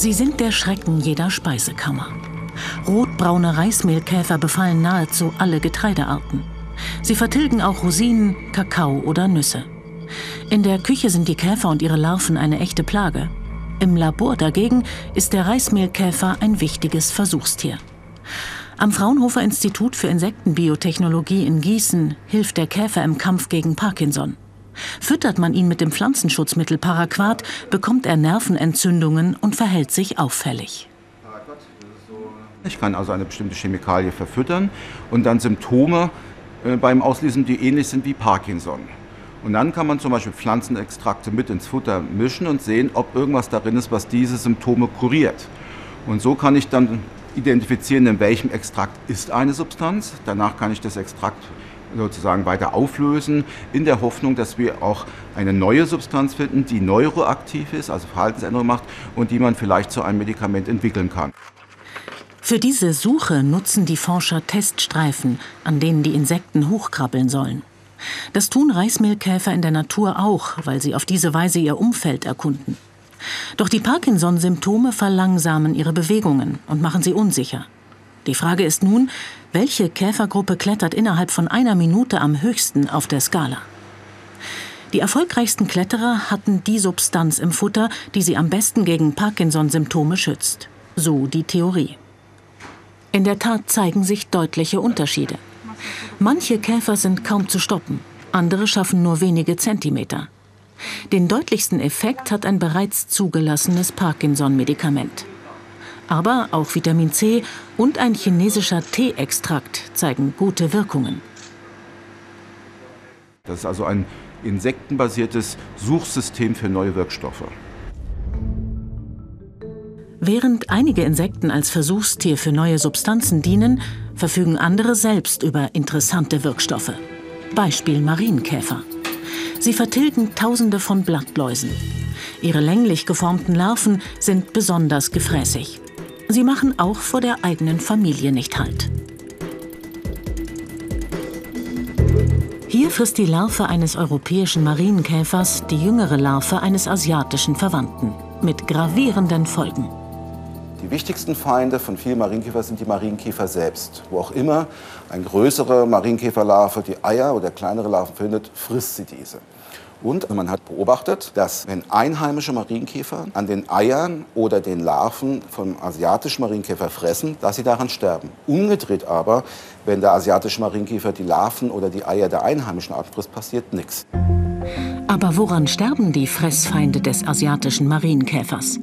Sie sind der Schrecken jeder Speisekammer. Rotbraune Reismehlkäfer befallen nahezu alle Getreidearten. Sie vertilgen auch Rosinen, Kakao oder Nüsse. In der Küche sind die Käfer und ihre Larven eine echte Plage. Im Labor dagegen ist der Reismehlkäfer ein wichtiges Versuchstier. Am Fraunhofer Institut für Insektenbiotechnologie in Gießen hilft der Käfer im Kampf gegen Parkinson. Füttert man ihn mit dem Pflanzenschutzmittel Paraquat, bekommt er Nervenentzündungen und verhält sich auffällig. Ich kann also eine bestimmte Chemikalie verfüttern und dann Symptome äh, beim Auslesen, die ähnlich sind wie Parkinson. Und dann kann man zum Beispiel Pflanzenextrakte mit ins Futter mischen und sehen, ob irgendwas darin ist, was diese Symptome kuriert. Und so kann ich dann identifizieren, in welchem Extrakt ist eine Substanz. Danach kann ich das Extrakt sozusagen weiter auflösen, in der Hoffnung, dass wir auch eine neue Substanz finden, die neuroaktiv ist, also Verhaltensänderung macht und die man vielleicht zu einem Medikament entwickeln kann. Für diese Suche nutzen die Forscher Teststreifen, an denen die Insekten hochkrabbeln sollen. Das tun Reismehlkäfer in der Natur auch, weil sie auf diese Weise ihr Umfeld erkunden. Doch die Parkinson-Symptome verlangsamen ihre Bewegungen und machen sie unsicher. Die Frage ist nun, welche Käfergruppe klettert innerhalb von einer Minute am höchsten auf der Skala? Die erfolgreichsten Kletterer hatten die Substanz im Futter, die sie am besten gegen Parkinson-Symptome schützt. So die Theorie. In der Tat zeigen sich deutliche Unterschiede. Manche Käfer sind kaum zu stoppen, andere schaffen nur wenige Zentimeter. Den deutlichsten Effekt hat ein bereits zugelassenes Parkinson-Medikament. Aber auch Vitamin C und ein chinesischer Teeextrakt zeigen gute Wirkungen. Das ist also ein insektenbasiertes Suchsystem für neue Wirkstoffe. Während einige Insekten als Versuchstier für neue Substanzen dienen, verfügen andere selbst über interessante Wirkstoffe. Beispiel Marienkäfer. Sie vertilgen Tausende von Blattläusen. Ihre länglich geformten Larven sind besonders gefräßig. Sie machen auch vor der eigenen Familie nicht Halt. Hier frisst die Larve eines europäischen Marienkäfers die jüngere Larve eines asiatischen Verwandten. Mit gravierenden Folgen. Die wichtigsten Feinde von vielen Marienkäfern sind die Marienkäfer selbst. Wo auch immer eine größere Marienkäferlarve die Eier oder kleinere Larven findet, frisst sie diese. Und man hat beobachtet, dass wenn einheimische Marienkäfer an den Eiern oder den Larven vom asiatischen Marienkäfer fressen, dass sie daran sterben. Umgedreht aber, wenn der asiatische Marienkäfer die Larven oder die Eier der einheimischen Arten frisst, passiert nichts. Aber woran sterben die Fressfeinde des asiatischen Marienkäfers?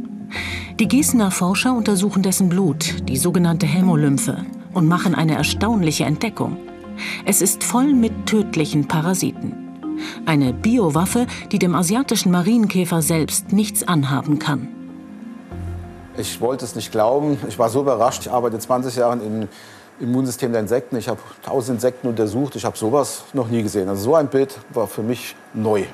Die Gießener Forscher untersuchen dessen Blut, die sogenannte Hämolymphe, und machen eine erstaunliche Entdeckung. Es ist voll mit tödlichen Parasiten. Eine Biowaffe, die dem asiatischen Marienkäfer selbst nichts anhaben kann. Ich wollte es nicht glauben. Ich war so überrascht. Ich arbeite 20 Jahre im Immunsystem der Insekten. Ich habe tausend Insekten untersucht. Ich habe sowas noch nie gesehen. Also so ein Bild war für mich neu.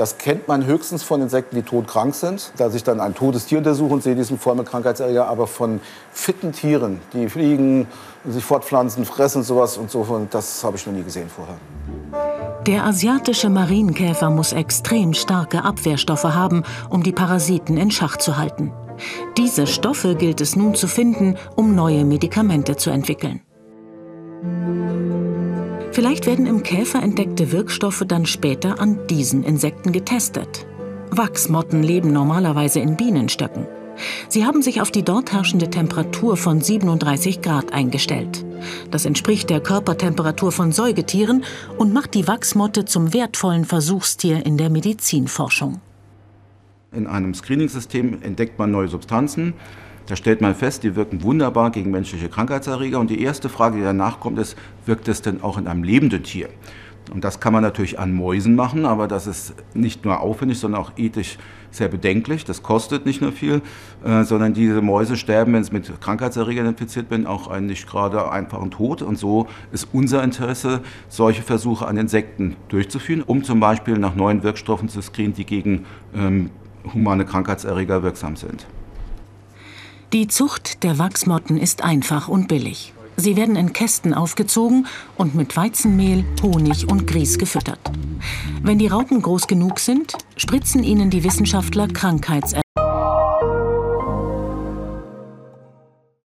Das kennt man höchstens von Insekten, die todkrank sind. Da ich dann ein totes Tier untersuche und sehe diesen Krankheitserreger, aber von fitten Tieren, die fliegen, sich fortpflanzen, fressen sowas und so, das habe ich noch nie gesehen vorher. Der asiatische Marienkäfer muss extrem starke Abwehrstoffe haben, um die Parasiten in Schach zu halten. Diese Stoffe gilt es nun zu finden, um neue Medikamente zu entwickeln. Vielleicht werden im Käfer entdeckte Wirkstoffe dann später an diesen Insekten getestet. Wachsmotten leben normalerweise in Bienenstöcken. Sie haben sich auf die dort herrschende Temperatur von 37 Grad eingestellt. Das entspricht der Körpertemperatur von Säugetieren und macht die Wachsmotte zum wertvollen Versuchstier in der Medizinforschung. In einem Screening-System entdeckt man neue Substanzen. Da stellt man fest, die wirken wunderbar gegen menschliche Krankheitserreger. Und die erste Frage, die danach kommt, ist, wirkt es denn auch in einem lebenden Tier? Und das kann man natürlich an Mäusen machen, aber das ist nicht nur aufwendig, sondern auch ethisch sehr bedenklich. Das kostet nicht nur viel, äh, sondern diese Mäuse sterben, wenn sie mit Krankheitserregern infiziert werden, auch einen nicht gerade einfachen Tod. Und so ist unser Interesse, solche Versuche an Insekten durchzuführen, um zum Beispiel nach neuen Wirkstoffen zu screenen, die gegen ähm, humane Krankheitserreger wirksam sind. Die Zucht der Wachsmotten ist einfach und billig. Sie werden in Kästen aufgezogen und mit Weizenmehl, Honig und Grieß gefüttert. Wenn die Raupen groß genug sind, spritzen ihnen die Wissenschaftler Krankheitserreger